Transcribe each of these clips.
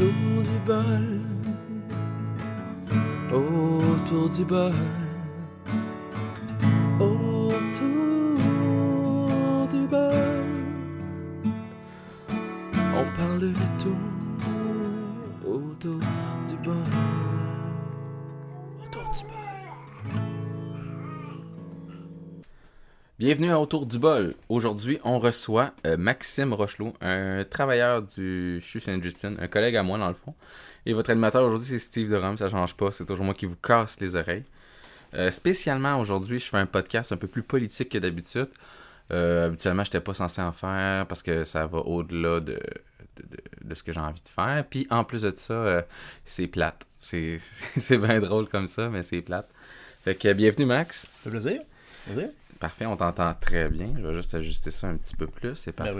autour du bol, autour du bol, autour du bol. On parle de tout autour du bol, Bienvenue à Autour du bol. Aujourd'hui, on reçoit euh, Maxime Rochelot, un travailleur du CHU Saint-Justine, un collègue à moi dans le fond. Et votre animateur aujourd'hui, c'est Steve Durham, ça change pas, c'est toujours moi qui vous casse les oreilles. Euh, spécialement aujourd'hui, je fais un podcast un peu plus politique que d'habitude. Euh, habituellement, j'étais pas censé en faire parce que ça va au-delà de, de, ce que j'ai envie de faire. Puis en plus de ça, c'est plate. C'est c'est bien drôle comme ça, mais c'est plate. Fait que bienvenue Max. Ça fait plaisir. Plaisir. Parfait, on t'entend très bien. Je vais juste ajuster ça un petit peu plus, c'est parfait.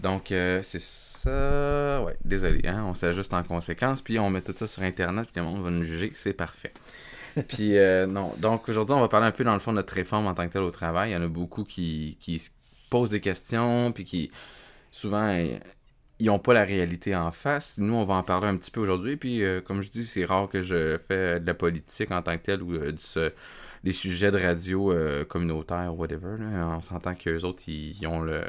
Donc, euh, c'est ça. Ouais, désolé, hein, on s'ajuste en conséquence, puis on met tout ça sur Internet, puis le monde va nous juger, c'est parfait. puis, euh, non. Donc, aujourd'hui, on va parler un peu dans le fond de notre réforme en tant que tel au travail. Il y en a beaucoup qui, qui se posent des questions, puis qui, souvent, ils n'ont pas la réalité en face. Nous, on va en parler un petit peu aujourd'hui, puis, euh, comme je dis, c'est rare que je fais de la politique en tant que tel ou euh, du, ce- des sujets de radio euh, communautaire, whatever. là. On s'entend qu'eux autres, ils, ont le.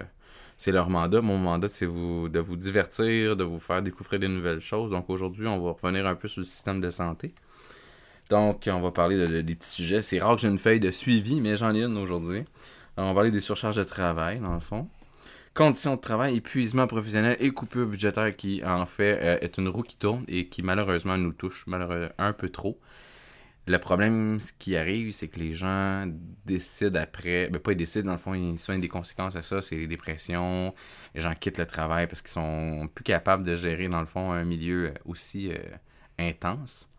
C'est leur mandat. Mon mandat, c'est vous, de vous divertir, de vous faire découvrir des nouvelles choses. Donc aujourd'hui, on va revenir un peu sur le système de santé. Donc, on va parler de, de- des petits sujets. C'est rare que j'ai une feuille de suivi, mais j'en ai une aujourd'hui. On va parler des surcharges de travail, dans le fond. Conditions de travail, épuisement professionnel et coupure budgétaire qui, en fait, euh, est une roue qui tourne et qui, malheureusement, nous touche malheureusement un peu trop. Le problème, ce qui arrive, c'est que les gens décident après, ben pas ils décident, dans le fond, ils sont des conséquences à ça, c'est les dépressions, les gens quittent le travail parce qu'ils sont plus capables de gérer, dans le fond, un milieu euh, aussi euh, intense.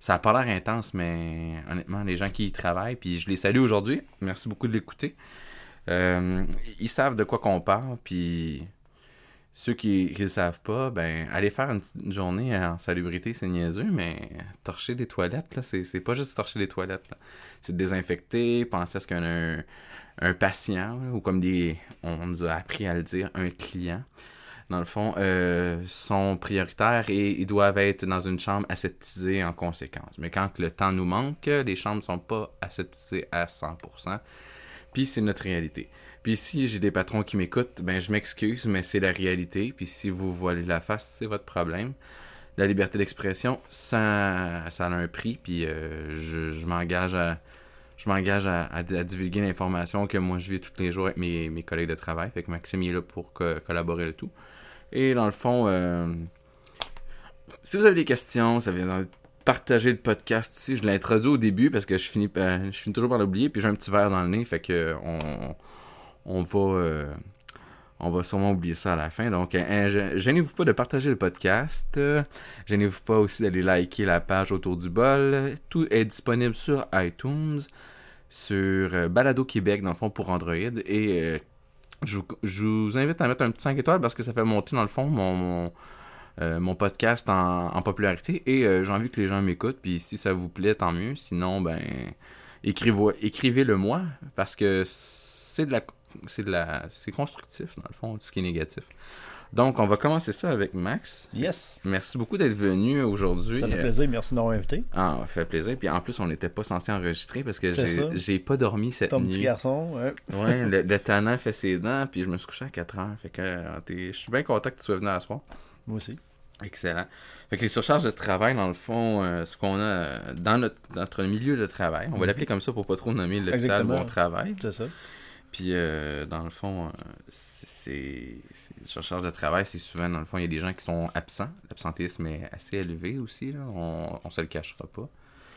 Ça a pas l'air intense, mais honnêtement, les gens qui y travaillent, puis je les salue aujourd'hui, merci beaucoup de l'écouter. Euh, ils savent de quoi qu'on parle, puis ceux qui ne le savent pas, ben, aller faire une petite journée en salubrité, c'est niaiseux, mais torcher des toilettes, là, c'est, pas juste torcher les toilettes. C'est désinfecter, penser à ce qu'un un, patient, ou comme des. On nous a appris à le dire, un client, dans le fond, euh, sont prioritaires et ils doivent être dans une chambre aseptisée en conséquence. Mais quand le temps nous manque, les chambres sont pas aseptisées à 100%. Puis c'est notre réalité. Puis si j'ai des patrons qui m'écoutent, ben je m'excuse, mais c'est la réalité. Puis si vous voilez la face, c'est votre problème. La liberté d'expression, ça, ça a un prix. Puis euh, je, m'engage à, je m'engage à, divulguer l'information que moi je vis tous les jours avec mes, mes collègues de travail. Fait que Maxime est là pour co- collaborer le tout. Et dans le fond, euh, si vous avez des questions, ça vient partager le podcast aussi. Je l'ai introduit au début parce que je finis, euh, je finis toujours par l'oublier. Puis j'ai un petit verre dans le nez, fait que on va, euh, on va sûrement oublier ça à la fin. Donc, gê- gênez-vous pas de partager le podcast. Euh, Gênez-vous pas aussi d'aller liker la page autour du bol. Tout est disponible sur iTunes, sur Balado Québec, dans le fond, pour Android. Et je, vous, invite à mettre un petit 5 étoiles parce que ça fait monter, dans le fond, mon, podcast en, popularité. Et j'ai envie que les gens m'écoutent. Puis si ça vous plaît, tant mieux. Sinon, ben, écrivez- écrivez-le moi parce que c'est de la c'est de la c'est constructif dans le fond ce qui est négatif donc on va commencer ça avec Max Yes. merci beaucoup d'être venu aujourd'hui Ça fait plaisir. Merci de m'avoir invité. ah ça fait plaisir puis en plus on n'était pas censé enregistrer parce que j'ai pas dormi cette Ton petit nuit garçon. ouais. ouais le, le tannant fait ses dents puis je me suis couché à 4 heures fait que euh, je suis bien content que tu sois venu à soir Moi aussi. Excellent. Fait que les surcharges de travail, dans le fond, euh, ce qu'on a euh, dans notre, notre milieu de travail, on va l'appeler comme ça pour pas trop nommer l'hôpital où on travaille. C'est ça. Puis, euh, dans le fond, euh, c'est les surcharges de travail, c'est souvent, dans le fond, il y a des gens qui sont absents. L'absentéisme est assez élevé aussi, là. On, on se le cachera pas.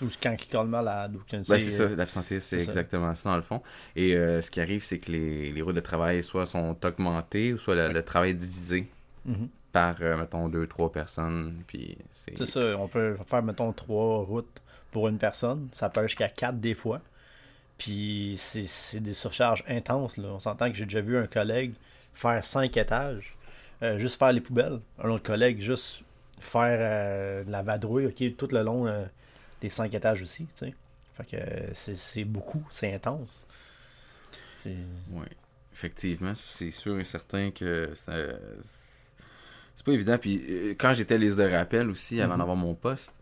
Ou quand il colle malade. Ou quand Ben, c'est ça, l'absentéisme, c'est exactement ça, dans le fond. Et euh, ce qui arrive, c'est que les, les routes de travail, soit sont augmentées, ou soit le, le travail est divisé Mhm. par, euh, mettons, deux, trois personnes. Puis, c'est... C'est ça. On peut faire, mettons, trois routes pour une personne. Ça peut aller jusqu'à quatre des fois. Puis c'est des surcharges intenses. Là. On s'entend que j'ai déjà vu un collègue faire cinq étages, euh, juste faire les poubelles. Un autre collègue, juste faire euh, de la vadrouille tout le long euh, des cinq étages aussi. tu sais. Fait que c'est beaucoup, c'est intense. Oui, effectivement, c'est sûr et certain que C'est pas évident. Puis quand j'étais liste de rappel aussi, avant Mhm. d'avoir mon poste,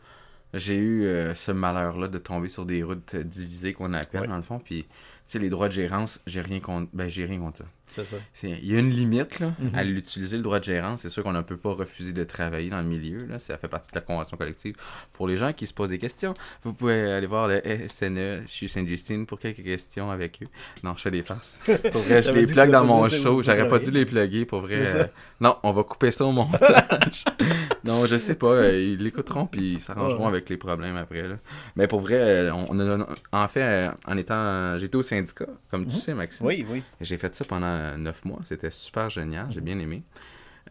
j'ai eu euh, ce malheur-là de tomber sur des routes euh, divisées qu'on appelle, Ouais. dans le fond. Puis, tu sais, les droits de gérance, j'ai rien contre. Ben, j'ai rien contre ça. C'est ça. Il y a une limite là, Mhm. à l'utiliser, le droit de gérance. C'est sûr qu'on ne peut pas refuser de travailler dans le milieu. Là. Ça fait partie de la convention collective. Pour les gens qui se posent des questions, vous pouvez aller voir le SNE chez Saint-Justine pour quelques questions avec eux. Non, je fais des farces. Pour vrai, je les plug dans mon show. J'aurais pas dû les plugger pour vrai. Euh, Non, on va couper ça au montage. non, je sais pas. Ils l'écouteront puis ils s'arrangeront Ouais. avec les problèmes après. Là. Mais pour vrai, on a, en fait, en étant, j'étais au syndicat, comme tu Mhm. sais, Maxime. Oui, oui. J'ai fait ça pendant neuf mois. C'était super génial. J'ai bien aimé.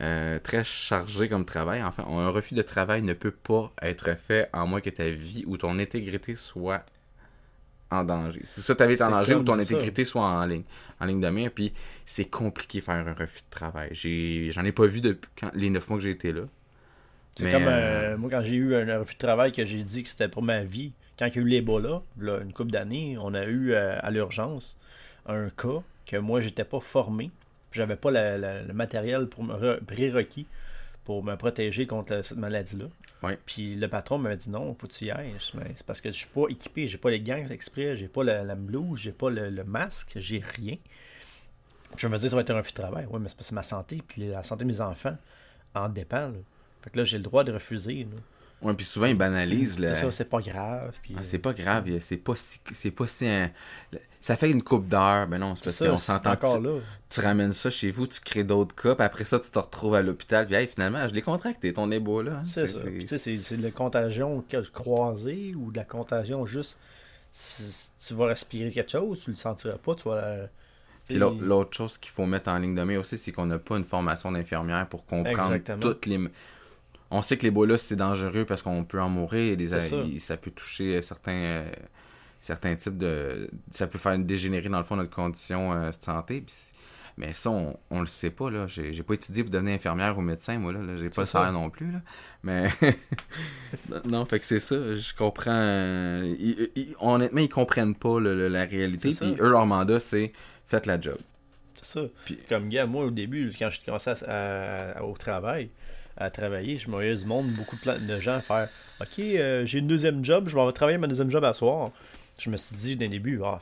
Euh, très chargé comme travail. Enfin, un refus de travail ne peut pas être fait en moins que ta vie ou ton intégrité soit en danger. C'est ça, ta vie est en danger ou ton intégrité soit en ligne, en ligne de mire. Puis c'est compliqué faire un refus de travail. J'en ai pas vu depuis quand- les neuf mois que j'ai été là. C'est comme euh, euh, moi quand j'ai eu un refus de travail que j'ai dit que c'était pour ma vie. Quand il y a eu l'Ebola, là, une couple d'années, on a eu euh, à l'urgence un cas que moi j'étais pas formé. J'avais pas la- la- le matériel pour me re- prérequis pour me protéger contre cette maladie-là. Ouais. Puis le patron m'avait dit non, faut que tu y ailles. C'est parce que je suis pas équipé, j'ai pas les gants exprès, j'ai pas la, la blouse, j'ai pas le, le masque, j'ai rien. Puis je me disais ça va être un refus de travail. Oui, mais c'est parce que c'est ma santé, puis la santé de mes enfants en dépend. là. Fait que là, j'ai le droit de refuser. là. Ouais, puis souvent ils banalisent. C'est ça, c'est pas grave. Puis, Ah, c'est pas grave, c'est pas si, c'est pas si un- ça fait une coupe d'heure, ben non, c'est parce qu'on s'entend tu, là. tu ramènes ça chez vous, tu crées d'autres cas, puis après ça tu te retrouves à l'hôpital, puis hey, finalement, je l'ai contracté ton Ebola. hein. C'est ça. C'est de la contagion croisée ou de la contagion juste. si tu vas respirer quelque chose, tu le sentiras pas, tu vas. euh, Puis l'au- l'autre chose qu'il faut mettre en ligne de mire aussi, c'est qu'on n'a pas une formation d'infirmière pour comprendre Exactement. toutes les. On sait que l'Ebola c'est dangereux parce qu'on peut en mourir, des... C'est ça. il- ça peut toucher certains euh, certains types de. Ça peut faire dégénérer dans le fond notre condition euh, de santé. mais ça, on, on le sait pas, là. J'ai pas étudié pour devenir infirmière ou médecin, moi, là. là. J'ai pas le salaire non plus, là. Mais. non, fait que c'est ça. Je comprends. euh, ils- ils- honnêtement, ils comprennent pas le- le- la réalité. Puis eux, leur mandat, c'est faites la job. C'est ça. Puis- Comme gars, moi au début, quand j'ai commencé à- à- au travail, à travailler, je voyais du monde, beaucoup de, gens faire Ok, euh, j'ai une deuxième job, je vais travailler ma deuxième job à soir. Je me suis dit dès le début, ah,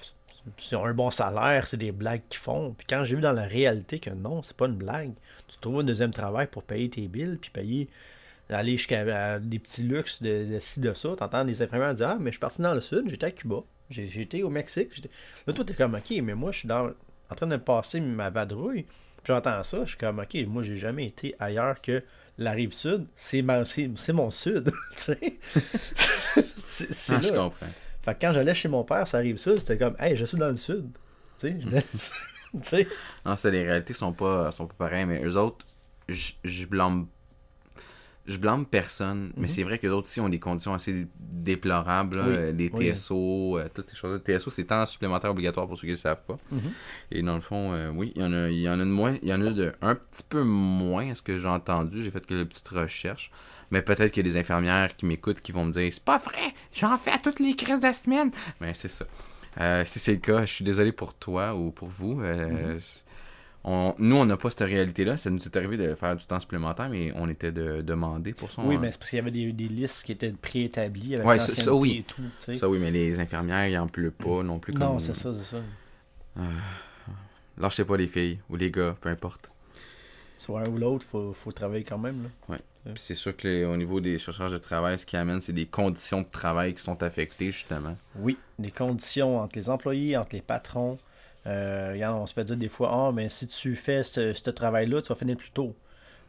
c'est un bon salaire, c'est des blagues qu'ils font. Puis quand j'ai vu dans la réalité que non, c'est pas une blague, tu trouves un deuxième travail pour payer tes billes, puis payer, aller jusqu'à à des petits luxes de, ci, de ça. T'entends des infirmières dire Ah, mais je suis parti dans le sud, j'étais à Cuba, j'étais au Mexique. Là, toi, t'es comme Ok, mais moi, je suis dans, en train de passer ma vadrouille. Puis j'entends ça, je suis comme, ok, moi j'ai jamais été ailleurs que la rive sud, c'est c'est c'est mon sud, tu sais. c'est c'est Ah, je comprends. Fait que quand j'allais chez mon père, ça rive sud, c'était comme, hey, je suis dans le sud, tu sais. je- tu sais. Non, ça, les réalités sont pas, sont pas pareilles, mais eux autres, je blâme. Je blâme personne, mais Mhm. c'est vrai que les autres aussi ont des conditions assez déplorables, là, Oui, euh, des oui. TSO, euh, toutes ces choses-là. TSO, c'est temps supplémentaire obligatoire pour ceux qui ne le savent pas. Mhm. Et dans le fond, euh, oui, il y en a, il y en a de moins, il y en a de un petit peu moins, à ce que j'ai entendu. J'ai fait quelques petites recherches. Mais peut-être qu'il y a des infirmières qui m'écoutent qui vont me dire C'est pas vrai, j'en fais à toutes les crises de la semaine. Mais c'est ça. Si c'est le cas, je suis désolé pour toi ou pour vous. C'est- on- nous, on n'a pas cette réalité-là. Ça nous est arrivé de faire du temps supplémentaire, mais on était de, demandé pour ça. Oui, mais c'est parce qu'il y avait des, des listes qui étaient préétablies avec Ouais, ça- oui. et tout. Ça, oui, mais les infirmières, ils en pleut pas non plus. non, c'est ça, c'est ça. Lâchez pas les filles ou les gars, peu importe. Soit un ou l'autre, faut, faut travailler quand même. Là. C'est sûr que les- au niveau des chercheurs de travail, ce qui amène, c'est des conditions de travail qui sont affectées, justement. Oui, des conditions entre les employés, entre les patrons. Euh, regarde, on se fait dire des fois, ah, mais si tu fais ce, ce travail-là, tu vas finir plus tôt.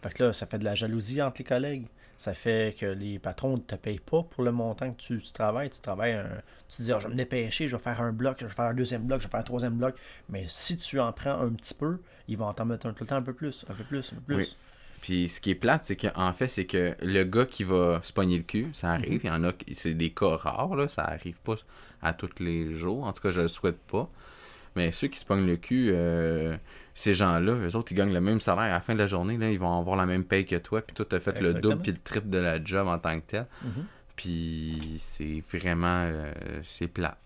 Fait que là, ça fait de la jalousie entre les collègues. Ça fait que les patrons ne te payent pas pour le montant que tu, tu travailles. Tu travailles, un- tu te dis, ah, je vais me dépêcher, je vais faire un bloc, je vais faire un deuxième bloc, je vais faire un troisième bloc. Mais si tu en prends un petit peu, ils vont t'en mettre un, tout le temps un peu plus, un peu plus, un peu plus. Oui. Puis ce qui est plate, c'est qu'en fait, c'est que le gars qui va se pogner le cul, ça arrive. Il y en a, qui- c'est des cas rares, là. Ça arrive pas à tous les jours. En tout cas, je le souhaite pas. Mais ceux qui se pognent le cul, euh, ces gens-là, eux autres, ils gagnent le même salaire. À la fin de la journée, là, ils vont avoir la même paye que toi. Puis toi, t'as fait le double puis le triple de la job en tant que tel. Mhm. Puis c'est vraiment... euh, c'est plate.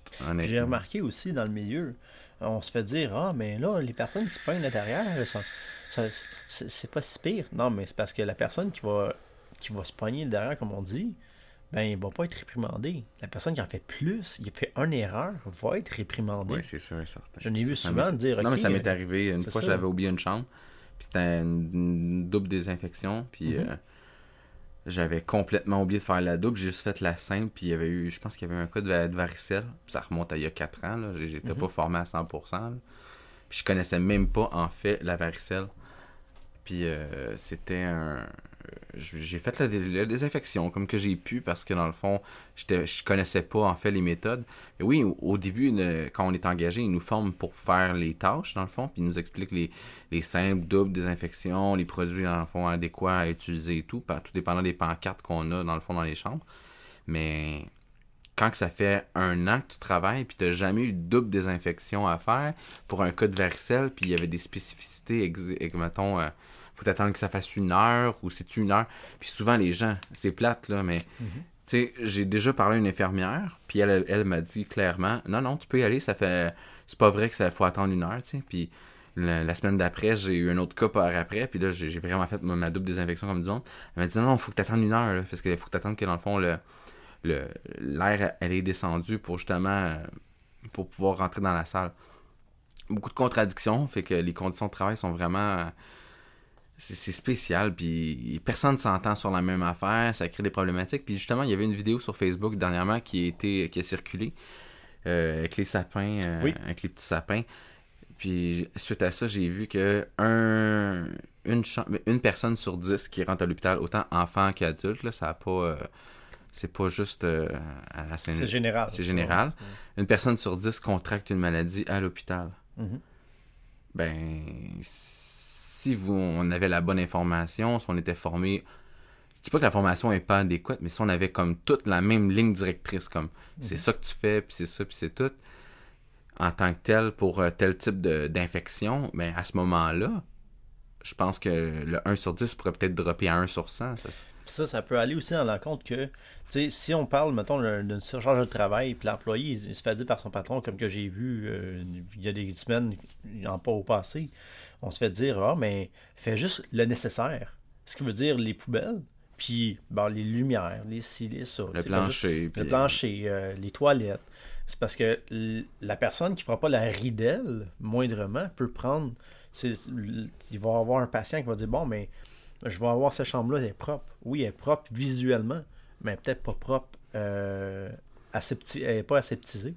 J'ai remarqué aussi dans le milieu, on se fait dire Ah, mais là, les personnes qui se pognent l'intérieur, elles sont- ça- c'est c'est pas si pire. Non, mais c'est parce que la personne qui va, qui va se pogner derrière, comme on dit, ben, il va pas être réprimandé. La personne qui en fait plus, il fait une erreur, va être réprimandée. Oui, c'est sûr et certain. Je n'ai vu souvent m'est- dire, Non, mais ça m'est euh, arrivé. Une fois, j'avais oublié une chambre. Puis c'était une, double désinfection. Puis Mhm. euh, j'avais complètement oublié de faire la double. J'ai juste fait la simple. Puis il y avait eu, je pense qu'il y avait un cas de, va- de varicelle. Puis ça remonte à il y a 4 ans. là. J'étais Mhm. pas formé à 100%. là. Puis je connaissais même pas, en fait, la varicelle. Puis euh, c'était un. J'ai fait la, dé- la désinfection comme que j'ai pu parce que dans le fond, je connaissais pas en fait les méthodes. Mais oui, au, début, quand on est engagé, ils nous forment pour faire les tâches dans le fond, puis ils nous expliquent les, les simples, doubles désinfections, les produits dans le fond adéquats à utiliser et tout, tout dépendant des pancartes qu'on a dans le fond dans les chambres. Mais quand que ça fait un an que tu travailles puis tu n'as jamais eu de double désinfection à faire pour un cas de varicelle, puis il y avait des spécificités, mettons, euh, faut attendre que ça fasse une heure ou c'est une heure. Puis souvent les gens, c'est plate là, mais tu sais, j'ai déjà parlé à une infirmière, puis elle, elle, m'a dit clairement, non, non, tu peux y aller, ça fait, c'est pas vrai que ça faut attendre une heure, tu sais. Puis la, la semaine d'après, j'ai eu un autre cas par après, puis là, j'ai vraiment fait ma, ma double désinfection comme du monde. Elle m'a dit, non, non, faut que t'attendes une heure, là, parce qu'il faut que t'attendes que dans le fond, le le- l'air, elle est descendue pour justement, pour pouvoir rentrer dans la salle. Beaucoup de contradictions, fait que les conditions de travail sont vraiment... c'est spécial, puis personne ne s'entend sur la même affaire, ça crée des problématiques. Puis justement, il y avait une vidéo sur Facebook dernièrement qui a, été, qui a circulé euh, avec les sapins, euh, Oui. avec les petits sapins. Puis suite à ça, j'ai vu que un, une, cham- une personne sur dix qui rentre à l'hôpital, autant enfant qu'adulte, ça a pas... euh, c'est pas juste à la C'est général. C'est général. Une personne sur dix contracte une maladie à l'hôpital. Mhm. Ben, si vous, on avait la bonne information, si on était formé, je dis pas que la formation est pas adéquate, mais si on avait comme toute la même ligne directrice, comme c'est ça que tu fais, puis c'est ça, puis c'est tout, en tant que tel, pour euh, tel type d'infection, ben à ce moment-là, je pense que le 1 sur 10 pourrait peut-être dropper à 1 sur 100. Ça, ça, ça peut aller aussi dans l'encontre que, tu sais, si on parle, mettons, d'un- d'une surcharge de travail, puis l'employé, il, se fait dire par son patron, comme que j'ai vu euh, il y a des semaines, en pas au passé, on se fait dire, ah, mais fais juste le nécessaire. Ce qui veut dire les poubelles, puis bon, les lumières, les ci, les ça. le juste- plancher. puis- le plancher, euh, les toilettes. C'est parce que la personne qui fera pas la ridelle, moindrement, peut prendre. il va avoir un patient qui va dire Bon, mais je vais avoir cette chambre-là, elle est propre. Oui, elle est propre visuellement, mais peut-être pas propre. Euh, asepti- elle n'est pas aseptisée.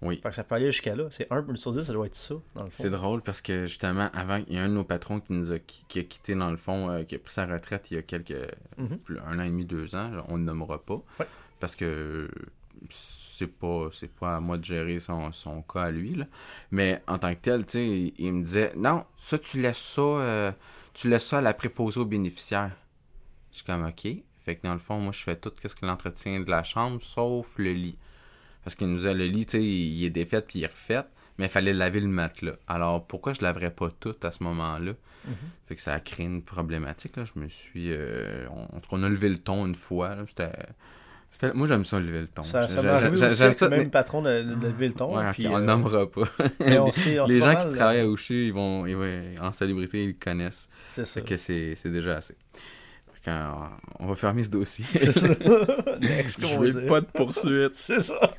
Oui. Fait que ça peut aller jusqu'à là. C'est 1 sur 10, ça doit être ça, dans le fond. C'est drôle parce que justement, avant, il y a un de nos patrons qui nous a, qui, a quitté dans le fond, euh, qui a pris sa retraite il y a quelques. Mhm. un an et demi, deux ans, on ne nommera pas. Ouais. Parce que c'est pas c'est pas à moi de gérer son, son cas à lui. Là. Mais en tant que tel, il, il me disait Non, ça tu laisses ça euh, tu laisses ça à la préposée aux bénéficiaires. Je suis comme OK. Fait que dans le fond, moi je fais tout ce que l'entretien de la chambre, sauf le lit. Parce qu'il nous a le lit, tu sais, il est défait puis il est refait, mais il fallait laver le matelas. Alors pourquoi je laverais pas tout à ce moment-là? Fait que ça a créé une problématique. Là. Je me suis. euh, on, en tout cas, on a levé le ton une fois. C'était. Moi, j'aime ça, lever le ton. Ça, ça aussi j'aime ça. même patron de, de lever le ton. Ouais, puis, on le euh, nommera pas. mais on sait- on Les gens qui mal, travaillent à Ouchy, ils vont, ils vont- en célébrité, ils le connaissent. C'est ça. Fait que c'est déjà assez. Fait euh, on va fermer ce dossier. Je veux pas de poursuite. C'est ça.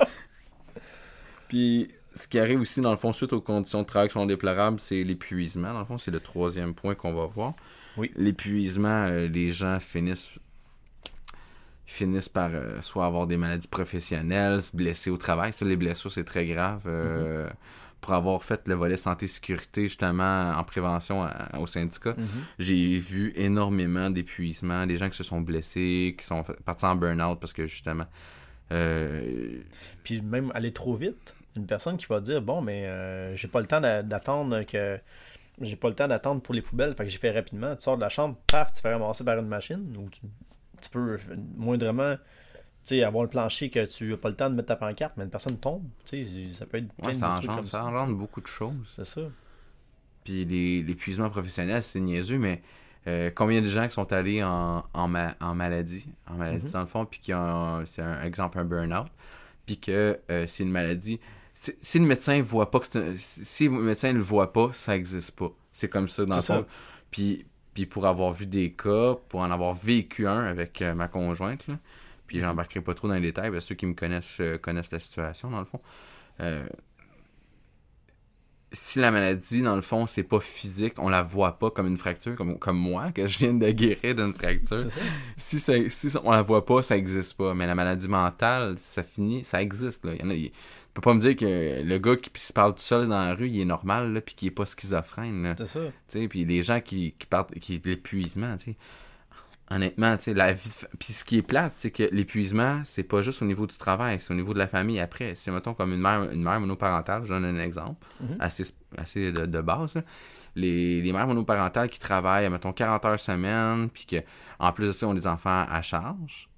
Puis, ce qui arrive aussi, dans le fond, suite aux conditions de travail qui sont déplorables, c'est l'épuisement. Dans le fond, c'est le troisième point qu'on va voir. Oui. L'épuisement, euh, les gens finissent finissent par euh, soit avoir des maladies professionnelles, se blesser au travail. Ça, les blessures, c'est très grave. Euh, Mm-hmm. Pour avoir fait le volet santé-sécurité, justement, en prévention à- au syndicat, Mhm. j'ai vu énormément d'épuisement, des gens qui se sont blessés, qui sont partis en burn-out parce que, justement, euh, Puis même aller trop vite, une personne qui va dire bon mais euh, j'ai pas le temps d'a- d'attendre que j'ai pas le temps d'attendre pour les poubelles, fait que j'ai fait rapidement, tu sors de la chambre, paf, tu fais ramasser par une machine ou tu, tu peux moindrement avoir le plancher que tu as pas le temps de mettre ta pancarte, mais une personne tombe, ça peut être plein ouais, de ça, trucs engendre, comme ça ça. engendre beaucoup de choses. C'est ça. Puis les- l'épuisement professionnel, c'est niaiseux, mais euh, combien de gens qui sont allés en, en, ma- en maladie, en maladie Mhm. dans le fond, puis qui ont, c'est un exemple, un burn-out, puis que euh, c'est une maladie. Si, si le médecin voit pas que un- si le médecin ne le voit pas, ça existe pas. C'est comme ça dans le fond. Puis, puis pour avoir vu des cas, pour en avoir vécu un avec euh, ma conjointe, là, puis j'embarquerai pas trop dans les détails, parce que ceux qui me connaissent euh, connaissent la situation, dans le fond. Euh, si la maladie, dans le fond, c'est pas physique, on la voit pas comme une fracture, comme, comme moi, que je viens de guérir d'une fracture. Ça. Si, ça, si ça- on la voit pas, ça existe pas. Mais la maladie mentale, ça finit, ça existe. Là. Il y en a, il- peux pas me dire que le gars qui se parle tout seul dans la rue, il est normal, là, puis qu'il est pas schizophrène. C'est ça. Tu sais, puis les gens qui, qui partent, qui l'épuisement, tu sais. Honnêtement, tu sais, la vie. de Puis ce qui est plate, c'est que l'épuisement, c'est pas juste au niveau du travail, c'est au niveau de la famille après. C'est, mettons, comme une mère, une mère monoparentale, je donne un exemple, Mhm. assez, assez de, de base. là. Les, les mères monoparentales qui travaillent, mettons, 40 heures semaine, puis que, en plus de ça, ont des enfants à charge,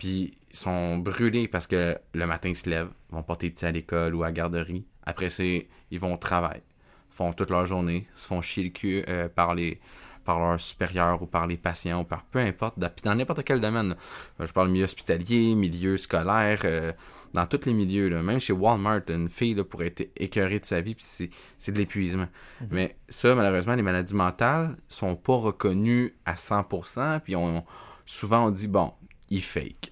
puis ils sont brûlés parce que le matin, ils se lèvent, ils vont porter les petits à l'école ou à la garderie. Après, c'est, ils vont au travail, font toute leur journée, se font chier le cul euh, par les par leurs supérieurs ou par les patients ou par peu importe, dans, dans n'importe quel domaine. là. Je parle milieu hospitalier, milieu scolaire, euh, dans tous les milieux. Là. Même chez Walmart, une fille là, pourrait être écœurée de sa vie, puis c'est, c'est de l'épuisement. Mais ça, malheureusement, les maladies mentales sont pas reconnues à 100%, puis on, souvent on dit, bon, il fake.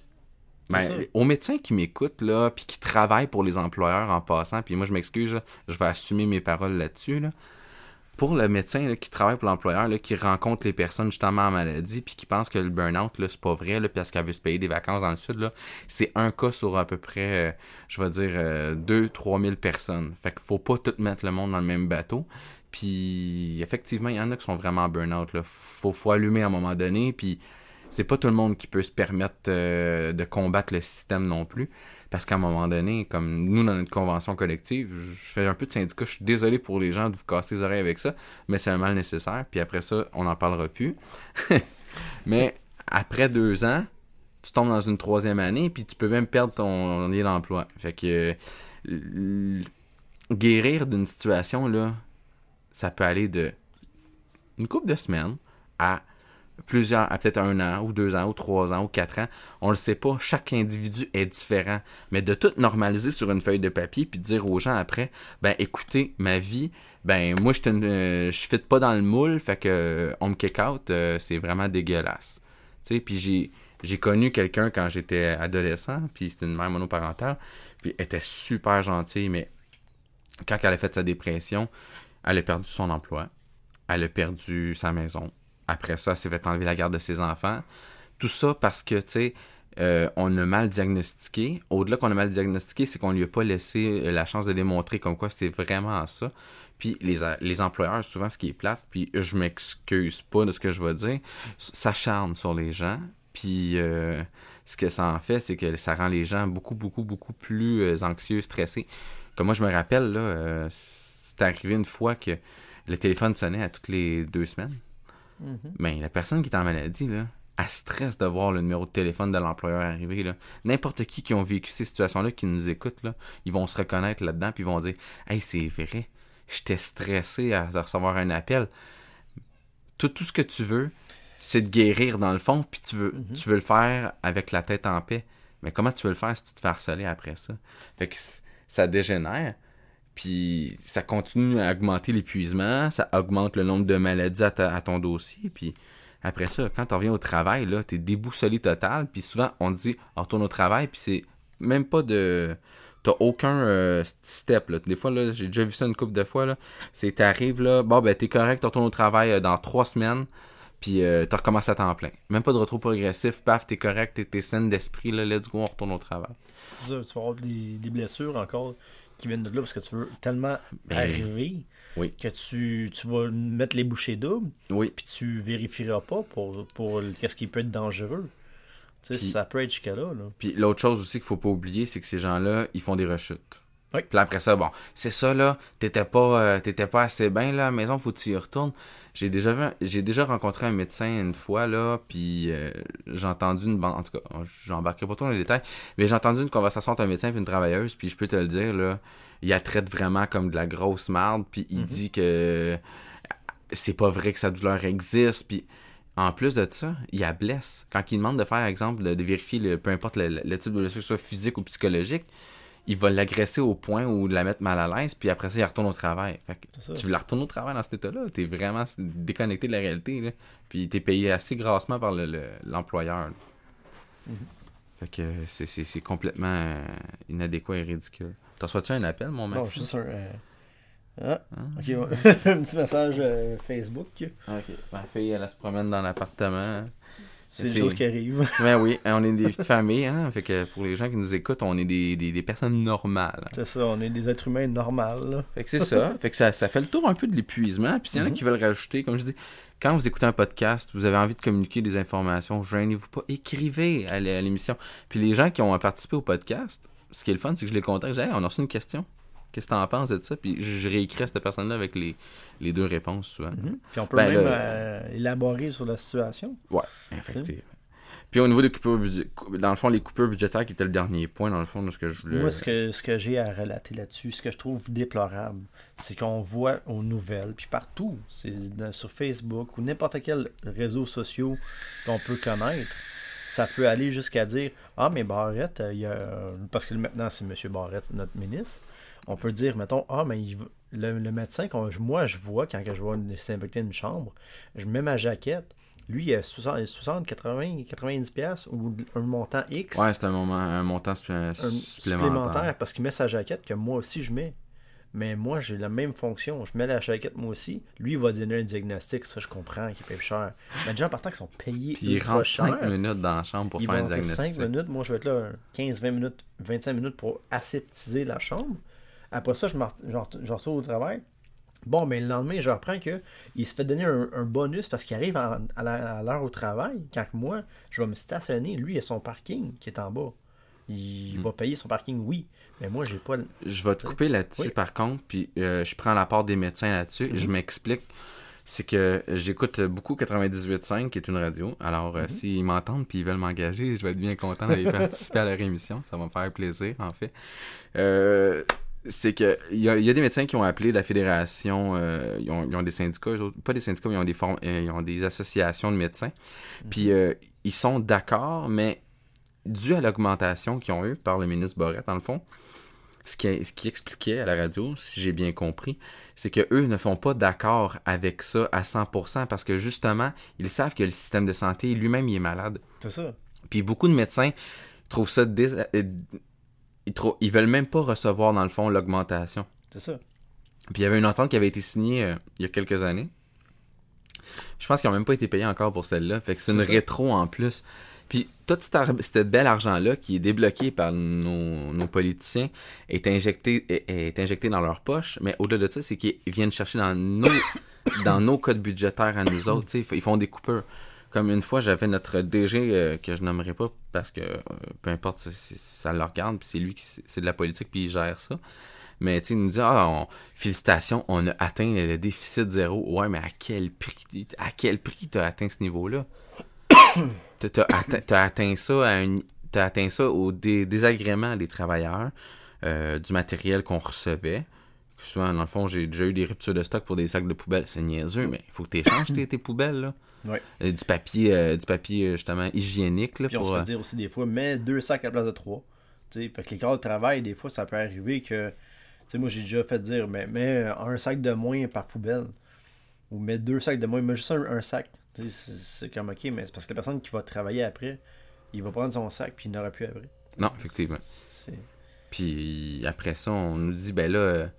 Ben, aux médecins qui m'écoutent, là, puis qui travaillent pour les employeurs en passant, puis moi je m'excuse, là, je vais assumer mes paroles là-dessus, là. Pour le médecin là, qui travaille pour l'employeur, là, qui rencontre les personnes justement en maladie, puis qui pense que le burn-out, là, c'est pas vrai, là, parce qu'elle veut se payer des vacances dans le sud, là, c'est un cas sur à peu près, euh, je vais dire, 2-3 000 personnes. Fait qu'il faut pas tout mettre le monde dans le même bateau. Puis effectivement, il y en a qui sont vraiment en burn-out. Là. Faut, faut allumer à un moment donné. Puis c'est pas tout le monde qui peut se permettre euh, de combattre le système non plus. Parce qu'à un moment donné, comme nous dans notre convention collective, je fais un peu de syndicat. Je suis désolé pour les gens de vous casser les oreilles avec ça, mais c'est un mal nécessaire. Puis après ça, on n'en parlera plus. mais après deux ans, tu tombes dans une troisième année, puis tu peux même perdre ton lien d'emploi. Fait que euh, guérir d'une situation, là, ça peut aller de une couple de semaines à plusieurs, à peut-être un an, ou deux ans, ou trois ans, ou quatre ans. On le sait pas. Chaque individu est différent. Mais de tout normaliser sur une feuille de papier, puis dire aux gens après, ben écoutez, ma vie, ben moi je te- euh, fit pas dans le moule, fait que euh, on me kick out, euh, c'est vraiment dégueulasse. Tu sais, puis j'ai j'ai connu quelqu'un quand j'étais adolescent, puis c'était une mère monoparentale, puis elle était super gentille, mais quand elle a fait sa dépression, elle a perdu son emploi, elle a perdu sa maison. Après ça, elle s'est fait enlever la garde de ses enfants. Tout ça parce que, tu sais, euh, on a mal diagnostiqué. Au-delà qu'on a mal diagnostiqué, c'est qu'on lui a pas laissé euh, la chance de démontrer comme quoi c'est vraiment ça. Puis les, les employeurs, souvent, ce qui est plate, puis je m'excuse pas de ce que je vais dire, s'acharnent sur les gens. Puis euh, ce que ça en fait, c'est que ça rend les gens beaucoup, beaucoup, beaucoup plus anxieux, stressés. Comme moi, je me rappelle, là, c'est arrivé une fois que le téléphone sonnait à toutes les deux semaines. Mhm. Mais la personne qui est en maladie, là, elle stresse de voir le numéro de téléphone de l'employeur arriver. N'importe qui qui ont vécu ces situations-là, qui nous écoutent, là, ils vont se reconnaître là-dedans, puis ils vont dire Hey, c'est vrai, j'étais stressé à recevoir un appel. Tout, tout ce que tu veux, c'est de guérir dans le fond, puis tu veux, Mhm. tu veux le faire avec la tête en paix. Mais comment tu veux le faire si tu te fais harceler après ça? Fait que ça dégénère, puis ça continue à augmenter l'épuisement, ça augmente le nombre de maladies à, ton dossier, puis après ça, quand tu reviens au travail, là, t'es déboussolé total, puis souvent, on te dit, Ah, retourne au travail, puis c'est même pas de... T'as aucun euh, step. Des fois, là, j'ai déjà vu ça une couple de fois. C'est, t'arrives, là, bon, ben, t'es correct, tu retournes au travail euh, dans trois semaines, puis euh, tu recommences à temps plein. Même pas de retour progressif, paf, t'es correct, t'es, t'es saine d'esprit, là, let's go, on retourne au travail. Tu vas avoir des blessures encore qui viennent de là parce que tu veux tellement Ben, arriver oui. que tu, tu vas mettre les bouchées doubles Oui, puis tu vérifieras pas pour, pour qu'est-ce qui peut être dangereux. Tu sais, Puis- ça peut être jusqu'à là. là. Puis l'autre chose aussi qu'il faut pas oublier, c'est que ces gens-là, ils font des rechutes. Oui. Puis après ça, bon, c'est ça là, t'étais pas, euh, t'étais pas assez bien là, à la maison, faut que tu y retournes. J'ai déjà vu, j'ai déjà rencontré un médecin une fois là, puis euh, j'ai entendu une, ban- en tout cas, j'embarquerai pas trop dans les détails, mais j'ai entendu une conversation entre un médecin et une travailleuse, puis je peux te le dire là, il la traite vraiment comme de la grosse merde, puis il Mhm. dit que c'est pas vrai que sa douleur existe, puis en plus de ça, il la blesse. Quand il demande de faire, exemple, de, de vérifier, le, peu importe le, le- le type de blessure, soit physique ou psychologique, il va l'agresser au point où la mettre mal à l'aise, puis après ça, il retourne au travail. Fait que tu la retournes au travail dans cet état-là, t'es vraiment déconnecté de la réalité, là. Puis t'es payé assez grassement par le- le- l'employeur. là. Mhm. Fait que c'est- complètement euh, inadéquat et ridicule. T'en reçois-tu un appel, mon Non, Max? juste un. euh, Ah, Hein? ok, ouais. un petit message euh, Facebook. Ok. Ma fille, elle, elle se promène dans l'appartement. C'est des choses qui arrivent. Ben oui, on est des petites familles, hein. Fait que pour les gens qui nous écoutent, on est des, des, des personnes normales. C'est ça, on est des êtres humains normaux. Fait que c'est ça. fait que ça, ça fait le tour un peu de l'épuisement. Puis s'il y en a Mhm. qui veulent rajouter, comme je dis, quand vous écoutez un podcast, vous avez envie de communiquer des informations, gênez-vous pas, écrivez à l'émission. Puis les gens qui ont participé au podcast, ce qui est le fun, c'est que je les contacte, je dis, Hey, on a reçu une question. Qu'est-ce que t'en penses de ça? Puis je réécris à cette personne-là avec les, les deux réponses souvent. Puis on peut Ben, même euh, élaborer sur la situation. Ouais, effectivement. Puis au niveau des coupures budgétaires, dans le fond, les coupures budgétaires qui était le dernier point, dans le fond, de ce que je voulais. Moi, ce que, ce que j'ai à relater là-dessus, ce que je trouve déplorable, c'est qu'on voit aux nouvelles, puis partout, c'est sur Facebook ou n'importe quel réseau social qu'on peut connaître, ça peut aller jusqu'à dire Ah, mais Barrette, euh, il y a. Parce que maintenant, c'est M. Barrette, notre ministre. On peut dire, mettons, Ah, mais il le, le médecin, qu'on- moi, je vois, quand je vois une- s'invecter une chambre, je mets ma jaquette. Lui, il a 60, 60 80, 90 pièces ou un montant X Ouais, c'est un, moment, un montant supplé- supplémentaire. supplémentaire parce qu'il met sa jaquette que moi aussi je mets. Mais moi, j'ai la même fonction. Je mets la jaquette moi aussi. Lui, il va donner un diagnostic. Ça, je comprends qu'il paye cher. Mais déjà, partant qu'ils sont payés Puis il rentre cher, 5 minutes dans la chambre pour ils faire un diagnostic. 5 minutes. Moi, je vais être là 15-20 minutes, 25 minutes pour aseptiser la chambre. Après ça, je, je ret- je retourne au travail. Bon, mais le lendemain, je reprends que il se fait donner un, un bonus parce qu'il arrive à l'heure au travail. Quand moi, je vais me stationner, lui, il a son parking qui est en bas. Il Hmm. va payer son parking, oui. Mais moi, j'ai pas. le- Je vais te couper là-dessus Oui. par contre, puis euh, je prends la part des médecins là-dessus. Je m'explique. C'est que j'écoute beaucoup 98.5, qui est une radio. Alors, euh, s'ils m'entendent puis ils veulent m'engager, je vais être bien content d'aller participer à leur émission. Ça va me faire plaisir, en fait. Euh, c'est que il y, a- il y a des médecins qui ont appelé la fédération, euh, ils, ont, ils ont des syndicats, pas des syndicats, mais ils ont des, euh, ils ont des associations de médecins. Puis euh, ils sont d'accord, mais dû à l'augmentation qu'ils ont eue par le ministre Borette, dans le fond, ce qui, ce qui expliquait à la radio, si j'ai bien compris, c'est que eux ne sont pas d'accord avec ça à 100% parce que justement, ils savent que le système de santé lui-même il est malade. C'est ça. Puis beaucoup de médecins trouvent ça dés- ils, veulent même pas recevoir dans le fond l'augmentation. C'est ça. Puis il y avait une entente qui avait été signée euh, il y a quelques années. Je pense qu'ils n'ont même pas été payés encore pour celle-là. Fait que c'est une ça. rétro en plus. Puis tout cet bel argent-là qui est débloqué par nos, nos politiciens est injecté, est, est injecté dans leur poche. Mais au-delà de ça, c'est qu'ils viennent chercher dans nos, dans nos codes budgétaires à nous autres. Ils font des coupures. Comme une fois, j'avais notre DG euh, que je nommerai pas parce que euh, peu importe si, ça le regarde, puis c'est lui qui c'est de la politique puis il gère ça. Mais tu il nous dit ah on- félicitations, on a atteint le déficit zéro. Ouais, mais à quel prix à quel prix t'as atteint ce niveau-là? T'as atteint, atteint ça t'as atteint ça au dé- désagrément des travailleurs, euh, du matériel qu'on recevait. Souvent, dans le fond, j'ai déjà eu des ruptures de stock pour des sacs de poubelle. C'est niaiseux, mais il faut que tu échanges tes, tes poubelles. Là. Ouais. Euh, du papier, euh, du papier euh, justement hygiénique. Là, Puis on pour, se euh, fait dire aussi des fois, mets deux sacs à la place de trois. Tu sais, fait que les corps de travail, des fois, ça peut arriver que. Tu sais, moi, j'ai déjà fait dire, mais mets un sac de moins par poubelle. Ou mets deux sacs de moins, mets juste un, un sac. Tu sais, c'est comme ok, mais c'est parce que la personne qui va travailler après, il va prendre son sac, puis il n'aura plus après. Non, effectivement. Puis après ça, on nous dit, ben là,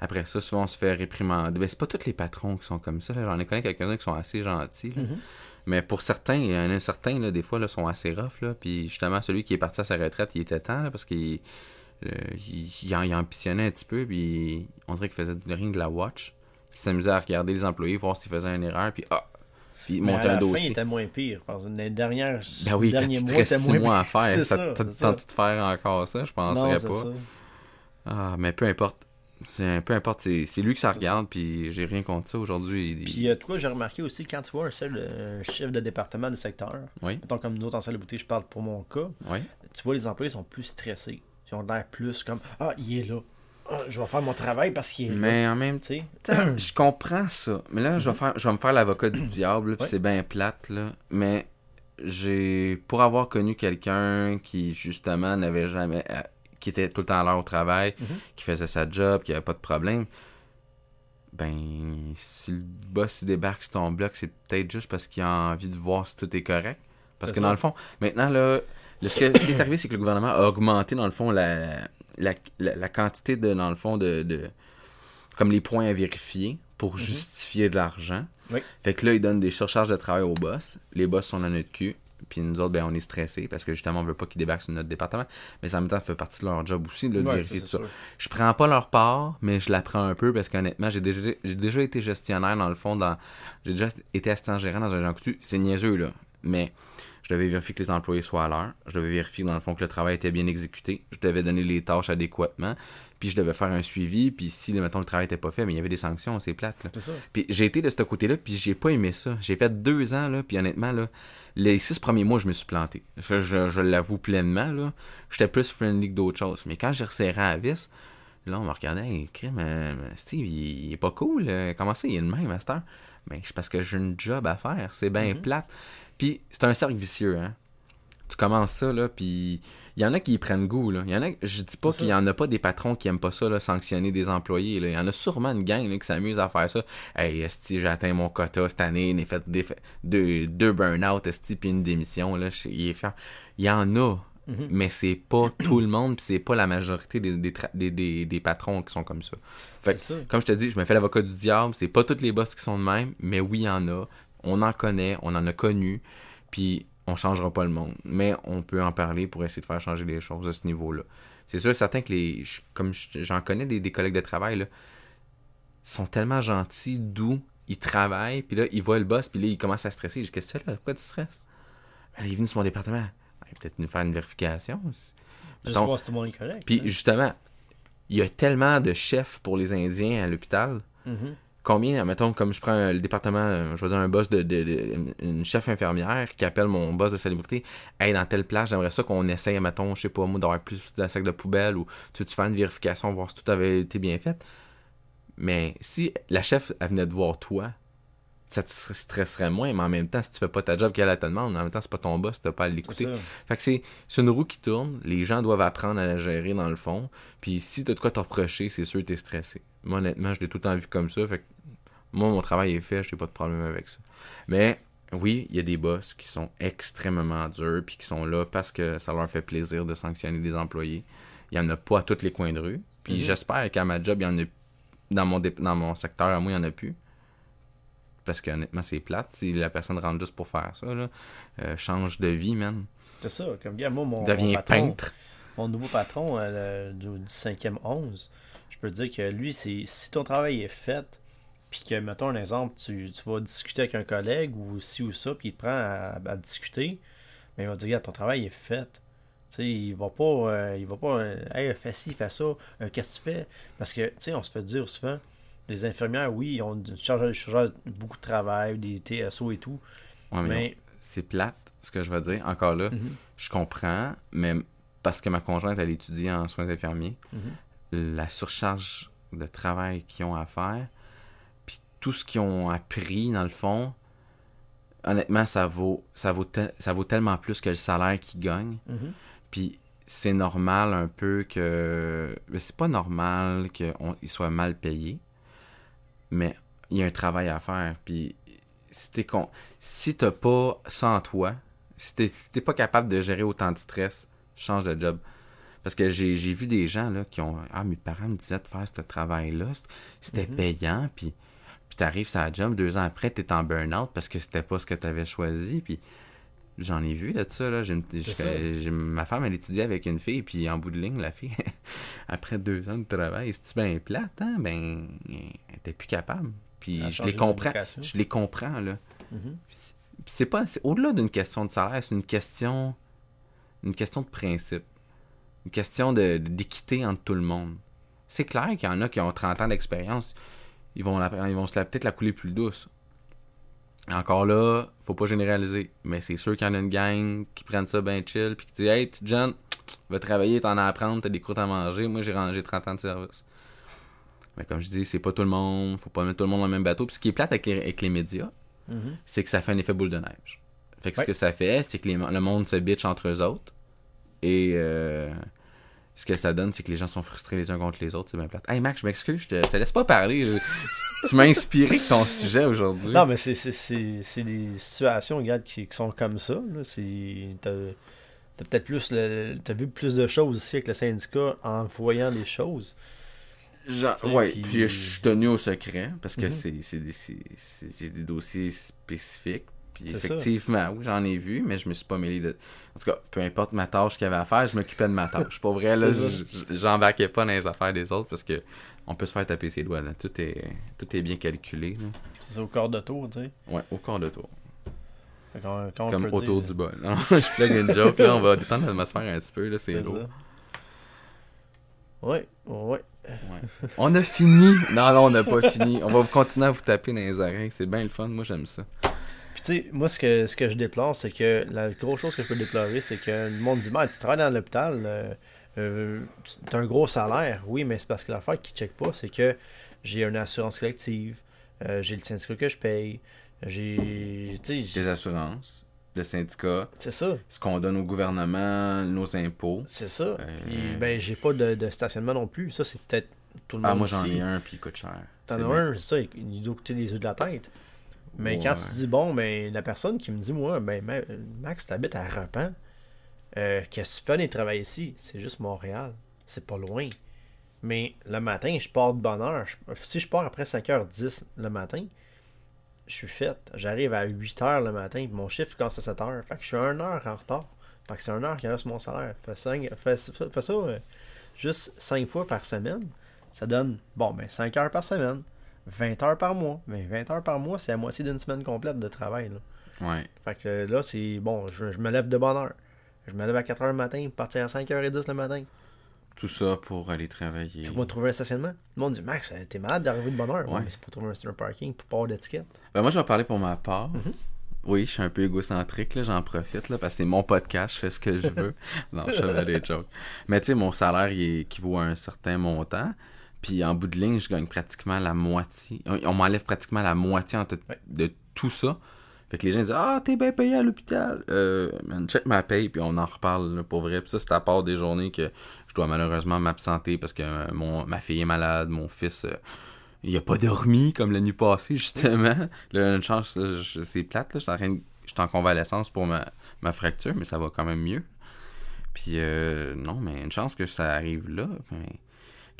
après ça, souvent on se fait réprimander. Ben, c'est pas tous les patrons qui sont comme ça. J'en ai connu quelques-uns qui sont assez gentils. là. Mhm. Mais pour certains, il y en a certains, là, des fois, là, sont assez rough. Là. Puis justement, celui qui est parti à sa retraite, il était temps, là, parce qu'il euh, il, il en- il ambitionnait un petit peu, puis on dirait qu'il faisait de- rien de la watch. Il s'amusait à regarder les employés, voir s'ils faisaient une erreur, puis ah! Puis il Mais montait à un la fin, il dossier. était moins pire. Parce que les dernières, Ben oui, quand tu mois, six moins mois à faire, ça, ça, ça. faire encore ça? Je penserais pas. ça. Ah, mais peu importe. C'est, peu importe, c'est, lui qui ça regarde, puis j'ai rien contre ça aujourd'hui. il- Puis, euh, toi, j'ai remarqué aussi, quand tu vois un, seul, euh, chef de département de secteur, Oui. mettons comme nous autres en salle de boutique, je parle pour mon cas, Oui. tu vois les employés sont plus stressés. Ils ont l'air plus comme Ah, il est là. Ah, je vais faire mon travail parce qu'il est là. Mais en même temps, je comprends ça. Mais là, je vais, faire, je vais me faire l'avocat du diable, puis Ouais. c'est bien plate, là. Mais j'ai, pour avoir connu quelqu'un qui, justement, n'avait jamais, qui était tout le temps à l'heure au travail, Mhm. qui faisait sa job, qui avait pas de problème, ben, si le boss il débarque sur ton bloc, c'est peut-être juste parce qu'il a envie de voir si tout est correct. Parce que ça. dans le fond, maintenant, là, le- ce, que- ce qui est arrivé, c'est que le gouvernement a augmenté, dans le fond, la, la, la- la quantité de, dans le fond, de, de- comme les points à vérifier pour justifier de l'argent. Mhm. Oui. Fait que là, ils donnent des surcharges de travail aux boss. Les boss sont dans notre cul. Puis nous autres, ben, on est stressés parce que justement, on veut pas qu'ils débarquent sur notre département. Mais en même temps, ça fait partie de leur job aussi, là, de Ouais, vérifier tout ça. sûr. Je prends pas leur part, mais je la prends un peu parce qu'honnêtement, j'ai déjà, j'ai déjà été gestionnaire dans le fond. dans J'ai déjà été assistant gérant dans un Jean Coutu. C'est niaiseux, là. Mais je devais vérifier que les employés soient à l'heure. Je devais vérifier, dans le fond, que le travail était bien exécuté. Je devais donner les tâches adéquatement. Puis je devais faire un suivi. Puis si, mettons, le travail était pas fait, mais il y avait des sanctions, c'est plate, là. C'est ça. Puis j'ai été de ce côté-là, puis j'ai pas aimé ça. J'ai fait deux ans, là, puis honnêtement, là, les six premiers mois, je me suis planté. Je, je, je l'avoue pleinement, là. J'étais plus friendly que d'autres choses. Mais quand j'ai resserré à la vis, là, on me regardait, hey, crime, euh, Steve, il, il est pas cool. euh, comment ça, il est le même, master? Ben, c'est parce que j'ai une job à faire. C'est bien plate. Puis c'est un cercle vicieux, hein. Tu commences ça, là, puis il y en a qui y prennent goût, là. Il y en a, je dis pas qu'il y en a pas des patrons qui aiment pas ça, là, sanctionner des employés, là. Il y en a sûrement une gang, là, qui s'amuse à faire ça. Hey, esti, j'ai atteint mon quota cette année, j'ai fait des, deux, deux burn-out, esti, puis une démission, là. Il est fier. Il y en a, Mhm. mais c'est pas tout le monde, puis c'est pas la majorité des, des, tra- des, des, des patrons qui sont comme ça. Fait que, ça. comme je te dis, je me fais l'avocat du diable. C'est pas tous les boss qui sont de même, mais oui, il y en a. On en connaît, on en a connu, puis on changera pas le monde. Mais on peut en parler pour essayer de faire changer les choses à ce niveau-là. C'est sûr certain que les. Comme je- j'en connais des, des collègues de travail, là, sont tellement gentils, doux, ils travaillent, puis là, ils voient le boss, puis là, ils commencent à stresser. Je dis, qu'est-ce que tu fais là? Pourquoi tu stresses? Ben, là, il est venu sur mon département. Il peut-être nous faire une vérification. Juste voir si tout le monde est correct. Puis hein. justement, il y a tellement de chefs pour les Indiens à l'hôpital. Mhm. Combien, mettons, comme je prends le département, euh, je vais dire un boss de, une chef infirmière qui appelle mon boss de célébrité, hey, dans telle place, j'aimerais ça qu'on essaye, mettons, je sais pas, moi, d'avoir plus de sacs de poubelle ou tu, tu fais une vérification, voir si tout avait été bien fait. Mais si la chef, elle venait de voir toi, ça te stresserait moins, mais en même temps, si tu fais pas ta job qu'elle elle te demande, en même temps, c'est pas ton boss, t'as pas à l'écouter. Fait que c'est, une roue qui tourne, les gens doivent apprendre à la gérer dans le fond, puis si t'as de quoi te reprocher, c'est sûr que t'es stressé. Moi, honnêtement, je l'ai tout le temps vu comme ça, fait que moi, mon travail est fait, j'ai pas de problème avec ça. Mais oui, il y a des boss qui sont extrêmement durs, puis qui sont là parce que ça leur fait plaisir de sanctionner des employés. Il y en a pas à tous les coins de rue, puis Mhm. j'espère qu'à ma job, il y en a dans mon, dans mon secteur, à moi, il y en a plus. Parce que honnêtement, c'est plate. Si la personne rentre juste pour faire ça, là, euh, change de vie, man. C'est ça. Comme bien, moi, mon, mon Devient patron, peintre. mon nouveau patron euh, du, du 5e 11, je peux te dire que lui, c'est si ton travail est fait, puis que, mettons un exemple, tu, tu vas discuter avec un collègue ou ci ou ça, puis il te prend à, à discuter, mais il va te dire, Regarde, ton travail est fait. Tu sais, il va pas, euh, il va pas, hey, fais ci, fais ça, euh, qu'est-ce que tu fais? Parce que, tu sais, on se fait dire souvent, les infirmières, oui, ils ont une charge, charge- beaucoup de travail, des TSO et tout, Ouais, mais c'est plate, ce que je veux dire. Encore là, Mhm, je comprends, mais parce que ma conjointe, elle étudie en soins infirmiers, mhm. la surcharge de travail qu'ils ont à faire, puis tout ce qu'ils ont appris, dans le fond, honnêtement, ça vaut, ça vaut, te- ça vaut tellement plus que le salaire qu'ils gagnent. Mhm. Puis c'est normal un peu que. mais C'est pas normal qu'ils soient mal payés, mais il y a un travail à faire. Puis si t'es con... si t'as pas en toi, si t'es si pas capable de gérer autant de stress, change de job. Parce que j'ai j'ai vu des gens là, qui ont. Ah, mes parents me disaient de faire ce travail-là. C'était Mhm. payant. Puis, puis t'arrives sur la job, deux ans après, t'es en burn-out parce que c'était pas ce que t'avais choisi. Puis j'en ai vu de ça. Là. J'ai une- ma femme, elle étudiait avec une fille. Puis en bout de ligne, la fille, après deux ans de travail, si tu bien plate, hein, ben, elle était plus capable. Puis je les comprends. Je les comprends, là. Mhm. Puis c'est pas au-delà d'une question de salaire, c'est une question une question de principe. Une question de d'équité entre tout le monde. C'est clair qu'il y en a qui ont 30 ans d'expérience, ils vont la- ils vont se la peut-être la couler plus douce. Encore là, faut pas généraliser, mais c'est sûr qu'il y en a une gang qui prennent ça bien chill puis qui disent "Hey, petite jeune, va travailler, t'en as à apprendre, t'as des croûtes à manger, moi j'ai rangé 30 ans de service." Mais comme je dis, c'est pas tout le monde, faut pas mettre tout le monde dans le même bateau. Puis ce qui est plate avec les, avec les médias, Mhm. c'est que ça fait un effet boule de neige. Fait que Ouais. ce que ça fait, c'est que les- le monde se bitch entre eux autres. Et euh, ce que ça donne, c'est que les gens sont frustrés les uns contre les autres. C'est bien plate. Hey Max, je m'excuse, je te, je te laisse pas parler. Je- tu m'as inspiré avec ton sujet aujourd'hui. Non, mais c'est, c'est, c'est, c'est des situations, regarde, qui, qui sont comme ça. Là. C'est, t'as, t'as peut-être plus le, t'as vu plus de choses ici avec le syndicat en voyant des choses. Genre, ouais, puis- puis je suis tenu au secret parce que Mhm. c'est c'est des, c'est des dossiers spécifiques. Puis C'est ça. effectivement, oui, j'en ai vu, mais je me suis pas mêlé de. En tout cas, peu importe ma tâche qu'il y avait à faire, je m'occupais de ma tâche. Pour vrai, là, j'embarquais pas dans les affaires des autres parce que on peut se faire taper ses doigts. Là. Tout, est, tout est bien calculé. C'est au corps de tour, tu sais. Ouais, au corps de tour. Comme autour dire, du bol. Non, je plug une joke, là, on va détendre l'atmosphère un petit peu, là, c'est lourd. ouais. Ouais. On a fini! Non, non, on n'a pas fini. On va continuer à vous taper dans les oreilles. C'est bien le fun, moi j'aime ça. Puis tu sais, moi ce que, ce que je déplore, c'est que la grosse chose que je peux déplorer, c'est que le monde dit, bah, tu travailles dans l'hôpital, euh, euh, tu as un gros salaire. Oui, mais c'est parce que l'affaire qui ne check pas, c'est que j'ai une assurance collective, euh, j'ai le syndicat que je paye, j'ai. Des assurances, le syndicat, c'est ça. ce qu'on donne au gouvernement, nos impôts. C'est ça. Euh, Puis, ben, j'ai pas de, de stationnement non plus. Ça, c'est peut-être tout le monde. Ah, moi j'en ai un, puis il coûte cher. T'en as un, c'est ça, il doit coûter les yeux de la tête. Mais quand tu dis, bon, ben, la personne qui me dit, moi, ben, Ma- Max, t'habites à Repan, euh, qu'est-ce que tu fais aller travailler ici? C'est juste Montréal. C'est pas loin. Mais le matin, je pars de bonne heure. Si je pars après 5h10 le matin, je suis fait. J'arrive à 8h le matin, mon chiffre commence à 7h. Fait que je suis un heure en retard. Fait que c'est un heure qui reste mon salaire. Fais, fais- fais ça euh, juste 5 fois par semaine. Ça donne, bon, ben 5 heures par semaine. 20 heures par mois. Mais 20 heures par mois, c'est la moitié d'une semaine complète de travail. Là. Ouais. Fait que là, c'est bon, je, je me lève de bonne heure. Je me lève à 4h le matin, partir à 5h10 le matin. Tout ça pour aller travailler. Puis moi, trouver un stationnement. Le monde dit, Max, t'es malade d'arriver de bonne heure. Ouais, Ouais. mais c'est pour trouver un, parking, pour pas avoir d'étiquette. Ben, moi je vais parler pour ma part. Mhm. Oui, je suis un peu égocentrique, là, j'en profite, là, parce que c'est mon podcast, je fais ce que je veux. non, je fais des jokes. Mais tu sais, mon salaire, il équivaut à un certain montant. Puis en bout de ligne, je gagne pratiquement la moitié. On, m'enlève pratiquement la moitié en tout- Ouais. de tout ça. Fait que les gens disent Ah, t'es bien payé à l'hôpital. Euh, man, check ma paye, puis on en reparle là, pour vrai. Puis ça, c'est à part des journées que je dois malheureusement m'absenter parce que euh, mon, ma fille est malade, mon fils. euh, il a pas dormi comme la nuit passée, justement. Là, une chance, c'est plate. Là. Je suis en, train de- je suis en convalescence pour ma, ma fracture, mais ça va quand même mieux. Puis, euh, non, mais une chance que ça arrive là. Mais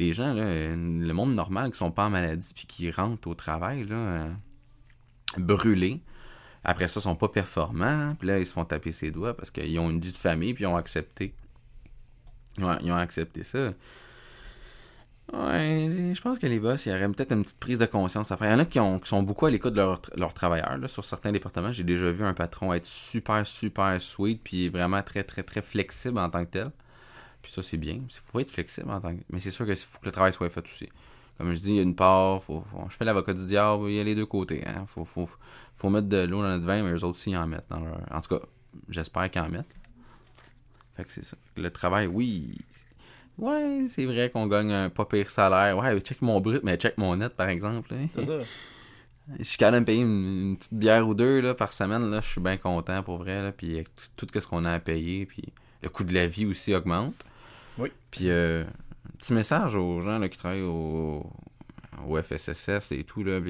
les gens, le monde normal qui sont pas en maladie puis qui rentrent au travail, euh, brûlés. Après ça, ils sont pas performants. Puis là, ils se font taper ses doigts parce qu'ils ont une vie de famille puis ils ont accepté. Ils ont, accepté ça. Ouais, je pense que les boss, il y aurait peut-être une petite prise de conscience à faire. Il y en a qui, ont, qui sont beaucoup à l'écoute de leurs leurs travailleurs. Sur certains départements, j'ai déjà vu un patron être super, super sweet, puis vraiment très, très, très flexible en tant que tel. Puis ça, c'est bien. Il faut être flexible en tant que... Mais c'est sûr qu'il faut que le travail soit fait aussi. Comme je dis, il y a une part, faut, faut- je fais l'avocat du diable, il y a les deux côtés. Hein. Faut, faut, faut mettre de l'eau dans notre vin, mais eux autres aussi, ils en mettent. Dans leur... En tout cas, j'espère qu'ils en mettent. Fait que c'est ça. Le travail, oui, Ouais, c'est vrai qu'on gagne un pas pire salaire. Ouais, check mon brut, mais check mon net, par exemple. hein. C'est ça. Je suis capable de me payer une, une petite bière ou deux là, par semaine. Là, je suis bien content pour vrai. Là, puis tout ce qu'on a à payer. Puis le coût de la vie aussi augmente. Oui. Puis euh, petit message aux gens là, qui travaillent au, au FSSS et tout, là,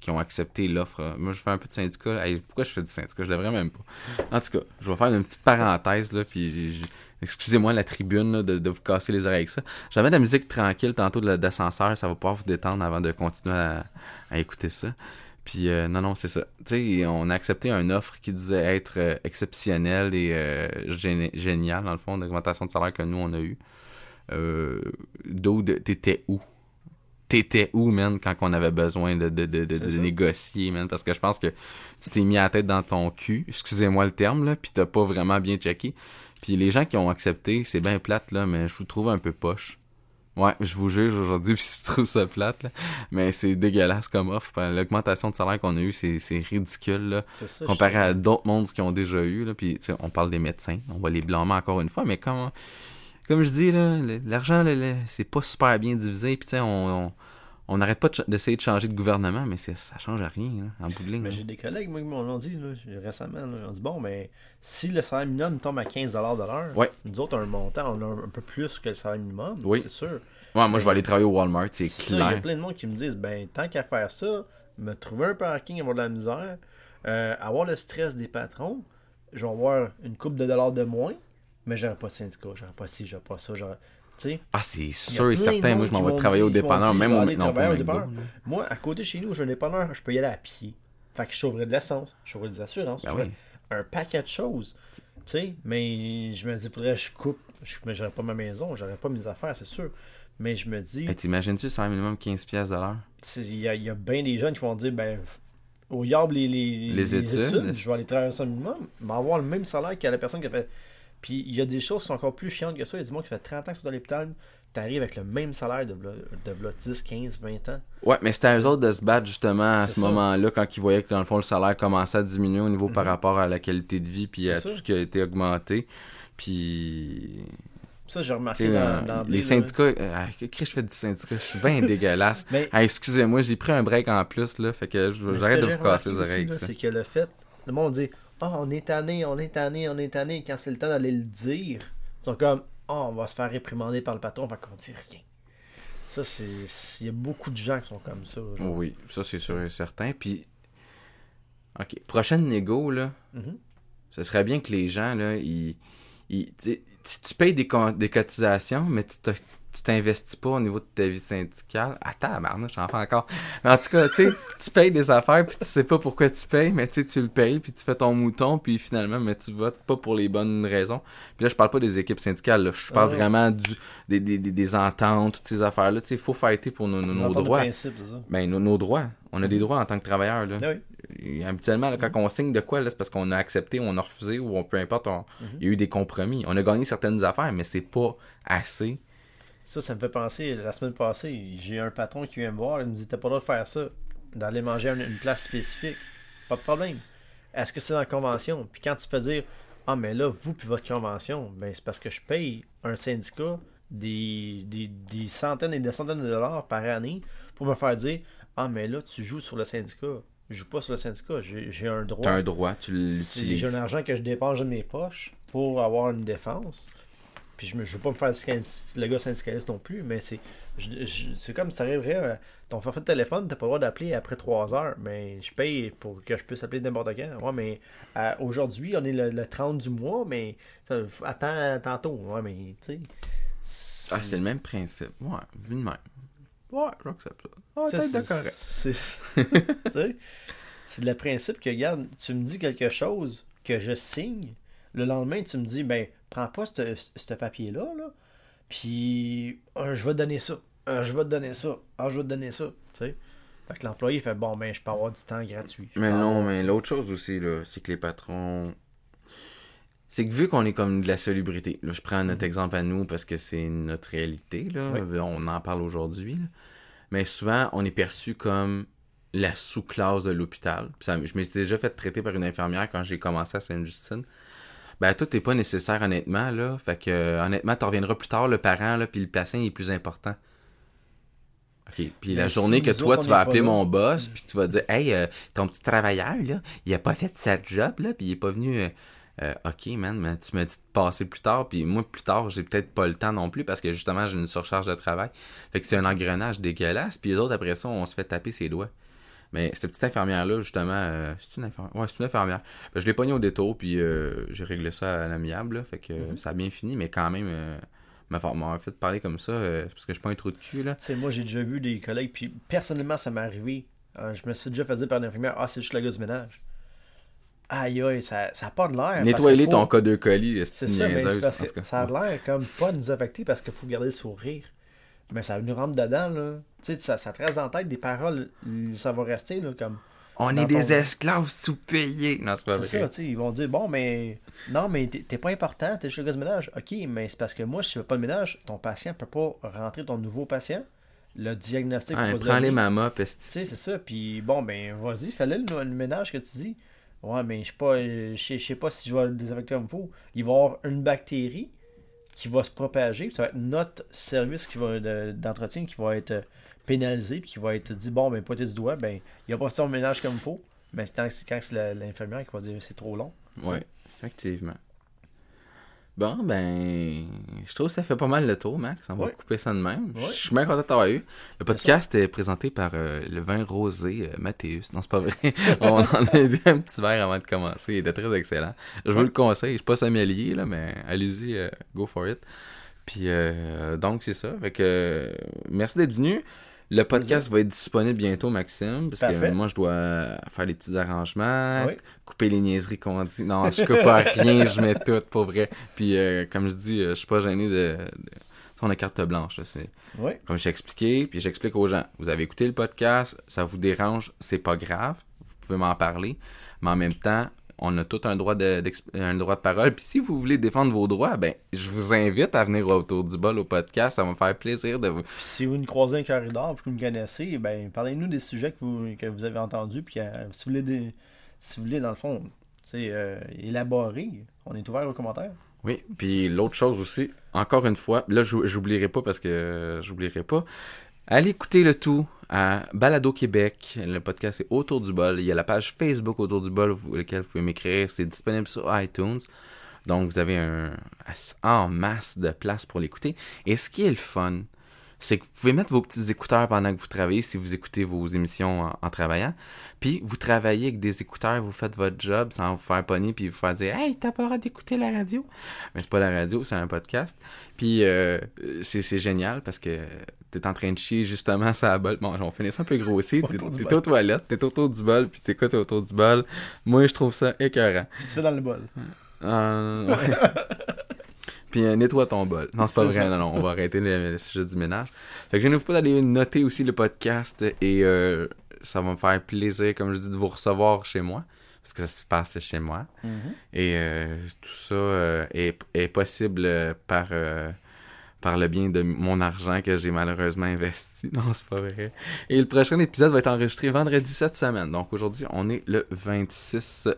qui ont accepté l'offre. Moi, je fais un peu de syndicat. pourquoi je fais du syndicat? Je devrais même pas. En tout cas, je vais faire une petite parenthèse. Là, puis excusez-moi la tribune de, de vous casser les oreilles avec ça. J'avais de la musique tranquille tantôt de la- d'ascenseur. Ça va pouvoir vous détendre avant de continuer à écouter ça. Puis euh, non, non, c'est ça. Tu sais, on a accepté une offre qui disait être euh, exceptionnelle et euh, géni- géniale, dans le fond, d'augmentation de salaire que nous, on a eu. Euh, Dude, t'étais où? T'étais où, man, quand on avait besoin de, de, de, de, de négocier, man? Parce que je pense que tu t'es mis la tête dans ton cul, excusez-moi le terme, là, puis t'as pas vraiment bien checké. Puis les gens qui ont accepté, c'est bien plate, là, mais je vous trouve un peu poche. Ouais, je vous juge aujourd'hui, puis je trouve ça plate, là. Mais c'est dégueulasse comme offre. L'augmentation de salaire qu'on a eu, c'est ridicule, là. Ça. Comparé je- à d'autres mondes qui ont déjà eu, là. Puis, tu sais, on parle des médecins. On va les blâmer encore une fois, mais comme, comme je dis, là, l'argent, c'est pas super bien divisé. Puis, tu sais, on, on, on n'arrête pas de ch- d'essayer de changer de gouvernement, mais ça change à rien, là, en bout de ligne. J'ai des collègues, moi, qui m'ont dit là, récemment, ils ont dit bon, mais si le salaire minimum tombe à 15$ de l'heure, Ouais. nous autres, un montant, on a un, peu plus que le salaire minimum, Oui. c'est sûr. Ouais, moi, je vais aller travailler au Walmart, c'est ça, il y a clair. plein de monde qui me disent ben, tant qu'à faire ça, me trouver un parking, avoir de la misère, euh, avoir le stress des patrons, je vais avoir une coupe de dollars de moins, mais j'aurai pas de syndicat, j'aurai pas ci, j'aurai pas ça, j'aurai. Ah, c'est sûr et certain. Moi, je m'en vais travailler au dépanneur, même au là. moi, à côté de chez nous, j'ai un dépanneur, je peux y aller à pied. Fait que je sauverais de l'essence, je sauverais des assurances, Ben je oui. un paquet de choses. Mais je me dis, faudrait que je coupe. Je, mais j'aurais pas ma maison, j'aurais pas mes affaires, c'est sûr. Mais je me dis, Hey, T'imagines-tu, c'est un minimum 15$ piastres de l'heure? il y a, il y a bien des jeunes qui vont dire, ben, au yard les, les, Les études, je vais aller travailler ça minimum, mais avoir le même salaire que la personne qui a fait. Puis il y a des choses qui sont encore plus chiantes que ça. Il y a du monde qui fait 30 ans que c'est dans l'hôpital, t'arrives avec le même salaire de, de v'là 10, 15, 20 ans. Ouais, mais c'était à eux autres de se battre justement à ce moment-là quand ils voyaient que dans le fond le salaire commençait à diminuer au niveau par Mhm. rapport à la qualité de vie puis à tout ce qui a été augmenté. Puis Ça, j'ai remarqué dans, euh, dans les syndicats, euh, qu'est-ce que je fais du syndicat, je suis bien dégueulasse. Mais Ah, excusez-moi, j'ai pris un break en plus là, fait que j'arrête de vous casser les oreilles. C'est que le fait, le monde dit Ah, on est tanné, on est tanné, on est tanné. Quand c'est le temps d'aller le dire, ils sont comme Ah, on va se faire réprimander par le patron, fait qu'on dit rien. Ça, c'est. Il y a beaucoup de gens qui sont comme ça. genre. Oui, ça c'est sûr et certain. Puis, ok, prochaine négo là, Mhm. ce serait bien que les gens là, ils, ils- tu payes des, cotisations, mais tu te- tu t'investis pas au niveau de ta vie syndicale. Attends, je j'en fais encore. Mais en tout cas, tu sais, tu payes des affaires, puis tu sais pas pourquoi tu payes, mais tu le payes, puis tu fais ton mouton, puis finalement, mais tu votes pas pour les bonnes raisons. Puis là, je parle pas des équipes syndicales, là, je parle Ah ouais. vraiment du, des, des, des, des ententes, toutes ces affaires-là. Tu sais, il faut fighter pour nos, droits. principe, ça. Ben, nos, nos droits. On a des droits en tant que travailleurs, là. Ah oui. Habituellement, là, quand on signe de quoi, c'est parce qu'on a accepté, on a refusé, ou on, peu importe, on- il y a eu des compromis. On a gagné certaines affaires, mais c'est pas assez. Ça, ça me fait penser, la semaine passée, j'ai un patron qui vient me voir, il me dit T'as pas le droit de faire ça, d'aller manger à une, une place spécifique. Pas de problème. Est-ce que c'est dans la convention? Puis quand tu fais dire Ah, mais là, vous puis votre convention, ben c'est parce que je paye un syndicat des, des, des centaines et des centaines de dollars par année pour me faire dire Ah, mais là, tu joues sur le syndicat. Je joue pas sur le syndicat, j'ai un droit. T'as un droit, tu C'est- J'ai l'utilises. un argent que je dépense de mes poches pour avoir une défense. Puis je ne veux pas me faire le gars syndicaliste non plus, mais c'est c'est comme ça arriverait, euh, ton forfait de téléphone, t'as pas le droit d'appeler après 3 heures, mais je paye pour que je puisse appeler n'importe quand. Ouais, mais euh, aujourd'hui, on est le, le 30 du mois, mais attends tantôt. Ouais, mais tu sais. Ah, c'est le même principe. Ouais, vu de même. Ouais, j'accepte ça. Ah, Ça, peut-être de correct. c'est- le principe que, regarde, tu me dis quelque chose que je signe, le lendemain, tu me dis, ben, prends pas ce ce papier-là, là, puis euh, je vais te donner ça, Euh, je vais te donner ça, ah, je vais te donner ça, tu sais. Fait que l'employé fait, bon, ben, je peux avoir du temps gratuit. Mais non, mais l'autre chose aussi, là, c'est que les patrons. C'est que vu qu'on est comme de la salubrité, là, je prends notre exemple à nous parce que c'est notre réalité, là, Oui. on en parle aujourd'hui, mais souvent on est perçu comme la sous-classe de l'hôpital. Je m'étais déjà fait traiter par une infirmière quand j'ai commencé à Sainte-Justine. Ben, tout n'est pas nécessaire, honnêtement, là. Fait que, euh, honnêtement, tu reviendras plus tard, le parent, là, puis le patient est plus important. OK. Puis la journée si que toi, tu vas appeler mon boss, puis tu vas dire, hey, euh, ton petit travailleur, là, il a pas fait sa job, là, puis il est pas venu. euh, euh, ok, man, mais tu m'as dit de passer plus tard, puis moi, plus tard, j'ai peut-être pas le temps non plus parce que justement, j'ai une surcharge de travail. Fait que c'est un engrenage dégueulasse, puis les autres, après ça, on se fait taper ses doigts. Mais cette petite infirmière-là, justement, euh, c'est une infirmière? Ouais, c'est une infirmière. Ben, je l'ai pogné au détour, puis euh, j'ai réglé ça à l'amiable, fait que euh, ça a bien fini, mais quand même, m'avoir fait parler comme ça, euh, parce que je suis pas un trou de cul, là. Tu sais, moi, j'ai déjà vu des collègues, puis personnellement, ça m'est arrivé. Euh, je me suis déjà fait dire par l'infirmière, ah, c'est juste le gars du ménage. Aïe, aïe, ça n'a pas de l'air. Nettoyer parce que ton faut- cas de colis, C'est ça, mais c'est niaiseuse, parce en que tout cas. ça a l'air comme pas de nous affecter parce qu'il faut garder le sourire. Mais ça nous rentre dedans, là. Tu sais, ça, ça te reste dans la tête des paroles, ça va rester, là, comme. On est des esclaves sous-payés. Non, c'est pas C'est vrai. ça, tu sais, ils vont dire, bon, mais. Non, mais t'es pas important, t'es juste le gars du ménage. Ok, mais c'est parce que moi, si tu fais pas le ménage, ton patient peut pas rentrer ton nouveau patient. Le diagnostic se prends les mamas, Tu sais, c'est ça. Puis bon, ben, vas-y, fais-le le, le ménage que tu dis. Ouais, mais je sais pas, euh, je sais- pas si je vais le désinfecter comme il faut. Il va y avoir une bactérie qui va se propager. Ça va être notre service qui va de- d'entretien qui va être euh, pénalisé, puis qui va être dit, bon, ben, pointé du doigt, ben, il a pas fait son ménage comme il faut. Mais quand, c'est- quand c'est l'infirmière qui va dire, c'est trop long. Ouais, effectivement. Bon, ben, je trouve que ça fait pas mal le tour, Max. On va Ouais. couper ça de même. Ouais. Je suis bien content de t'avoir eu. Le podcast est présenté par euh, le vin rosé euh, Mathéus. Non, c'est pas vrai. On en a bu un petit verre avant de commencer. Il était très excellent. Je vous le conseille. Je suis pas sommelier, là, mais allez-y, euh, go for it. Puis, euh, donc, c'est ça. Fait que, merci d'être venu. Le podcast va être disponible bientôt, Maxime, parce Parfait. que moi, je dois faire des petits arrangements, Oui. couper les niaiseries qu'on dit. Non, je coupe pas rien, je mets tout, pour vrai. Puis, euh, comme je dis, euh, je suis pas gêné de... de... On a carte blanche, là, c'est... Oui. Comme j'ai expliqué, puis j'explique aux gens. Vous avez écouté le podcast, ça vous dérange, c'est pas grave. Vous pouvez m'en parler. Mais en même temps, on a tout un droit de, un droit de parole. Puis si vous voulez défendre vos droits, ben, je vous invite à venir autour du bol au podcast. Ça va me faire plaisir de vous. Puis si vous nous croisez un corridor, puis que vous me connaissez, ben, parlez-nous des sujets que vous, que vous avez entendus, puis euh, si vous voulez, des, si vous voulez, dans le fond, sais, euh, élaborer, on est ouvert aux commentaires. Oui, puis l'autre chose aussi, encore une fois, là, j'ou- j'oublierai pas parce que euh, j'oublierai pas. Allez écouter le tout à Balado Québec. Le podcast est Autour du bol. Il y a la page Facebook Autour du bol, laquelle vous pouvez m'écrire. C'est disponible sur iTunes. Donc, vous avez un en masse de place pour l'écouter. Et ce qui est le fun, c'est que vous pouvez mettre vos petits écouteurs pendant que vous travaillez si vous écoutez vos émissions en, travaillant. Puis vous travaillez avec des écouteurs, vous faites votre job sans vous faire pogner puis vous faire dire Hey, t'as pas d'écouter la radio. Mais c'est pas la radio, c'est un podcast. Puis euh, c'est génial parce que t'es en train de chier justement ça la bol. Bon, on finit ça un peu grossier. T'es aux toilettes, t'es autour du bol, puis t'écoutes autour du bol. Moi, je trouve ça écœurant. Puis tu fais dans le bol. Euh, ouais. Puis euh, nettoie ton bol. Non, c'est pas vrai. ça. Non, non, on va arrêter le, le sujet du ménage. Fait que je ne vous pas d'aller noter aussi le podcast et euh, ça va me faire plaisir, comme je dis, de vous recevoir chez moi. Parce que ça se passe chez moi. Et euh, tout ça est, est possible par, par le bien de mon argent que j'ai malheureusement investi. Non, c'est pas vrai. Et le prochain épisode va être enregistré vendredi cette semaine. Donc aujourd'hui, on est le 26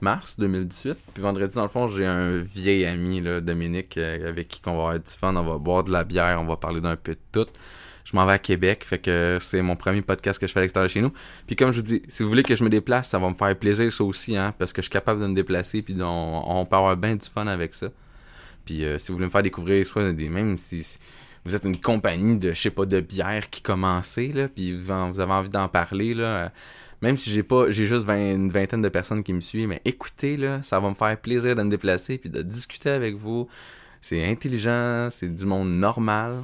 mars 2018. Puis vendredi, dans le fond, j'ai un vieil ami, là, Dominique, euh, avec qui on va avoir du fun. On va boire de la bière, on va parler d'un peu de tout. Je m'en vais à Québec, fait que c'est mon premier podcast que je fais à l'extérieur de chez nous. Puis comme je vous dis, si vous voulez que je me déplace, ça va me faire plaisir ça aussi, hein, parce que je suis capable de me déplacer, puis on, on peut avoir bien du fun avec ça. Puis euh, si vous voulez me faire découvrir, soit même si, vous êtes une compagnie de, je sais pas, de bière qui commencez, là, puis vous avez envie d'en parler, là, euh, même si j'ai pas, j'ai juste vingt- une vingtaine de personnes qui me suivent, mais écoutez, là, ça va me faire plaisir de me déplacer, puis de discuter avec vous. C'est intelligent, c'est du monde normal.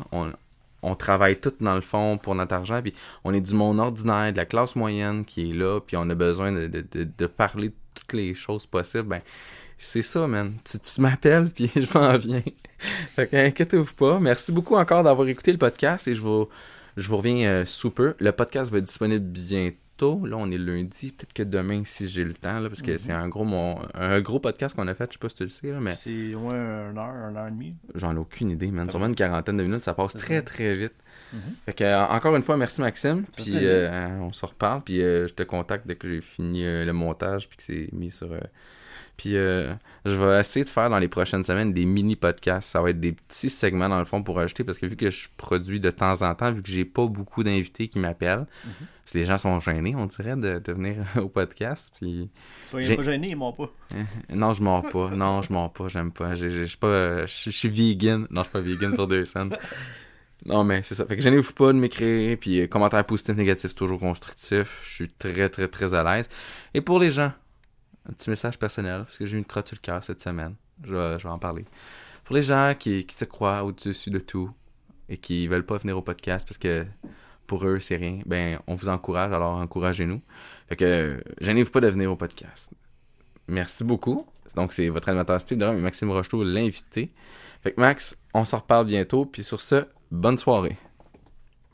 On, travaille tout dans le fond pour notre argent, puis on est du monde ordinaire, de la classe moyenne qui est là, puis on a besoin de parler de toutes les choses possibles. Ben, c'est ça, man. Tu, tu m'appelles, puis je m'en viens. fait que inquiétez-vous pas. Merci beaucoup encore d'avoir écouté le podcast et je vous, je vous reviens euh, sous peu. Le podcast va être disponible bientôt. Là, on est lundi. Peut-être que demain, si j'ai le temps, là, parce que Mhm. c'est un gros, mon, un gros podcast qu'on a fait. Je sais pas si tu le sais, là, mais C'est au moins une heure, une heure et demie. j'en ai aucune idée, man. Sûrement une quarantaine de minutes, ça passe très, très vite. Mhm. Fait que, euh, encore une fois, merci Maxime. Puis euh, on se reparle. Puis euh, je te contacte dès que j'ai fini euh, le montage puis que c'est mis sur. Puis euh, je vais essayer de faire dans les prochaines semaines des mini podcasts. Ça va être des petits segments dans le fond pour ajouter parce que vu que je produis de temps en temps, vu que j'ai pas beaucoup d'invités qui m'appellent, Mhm. parce que les gens sont gênés, on dirait, de, de venir au podcast. Puis Soyez pas gênés, ils m'ont pas. non, je mords pas. Non, je mords pas. J'aime pas. Je suis pas. Je suis vegan. Non, je suis pas vegan pour deux cents. Non, mais c'est ça. Fait que gênez-vous pas de m'écrire. Puis euh, commentaires positifs, négatifs, toujours constructifs. Je suis très, très, très à l'aise. Et pour les gens, un petit message personnel, parce que j'ai eu une crotte sur le cœur cette semaine. Je vais, je vais en parler. Pour les gens qui, qui se croient au-dessus de tout et qui veulent pas venir au podcast parce que pour eux, c'est rien, ben, on vous encourage, alors encouragez-nous. Fait que, gênez-vous pas de venir au podcast. Merci beaucoup. Donc, c'est votre animateur Steve Maxime Rocheteau, l'invité. Fait que Max, on s'en reparle bientôt. Puis sur ce, bonne soirée.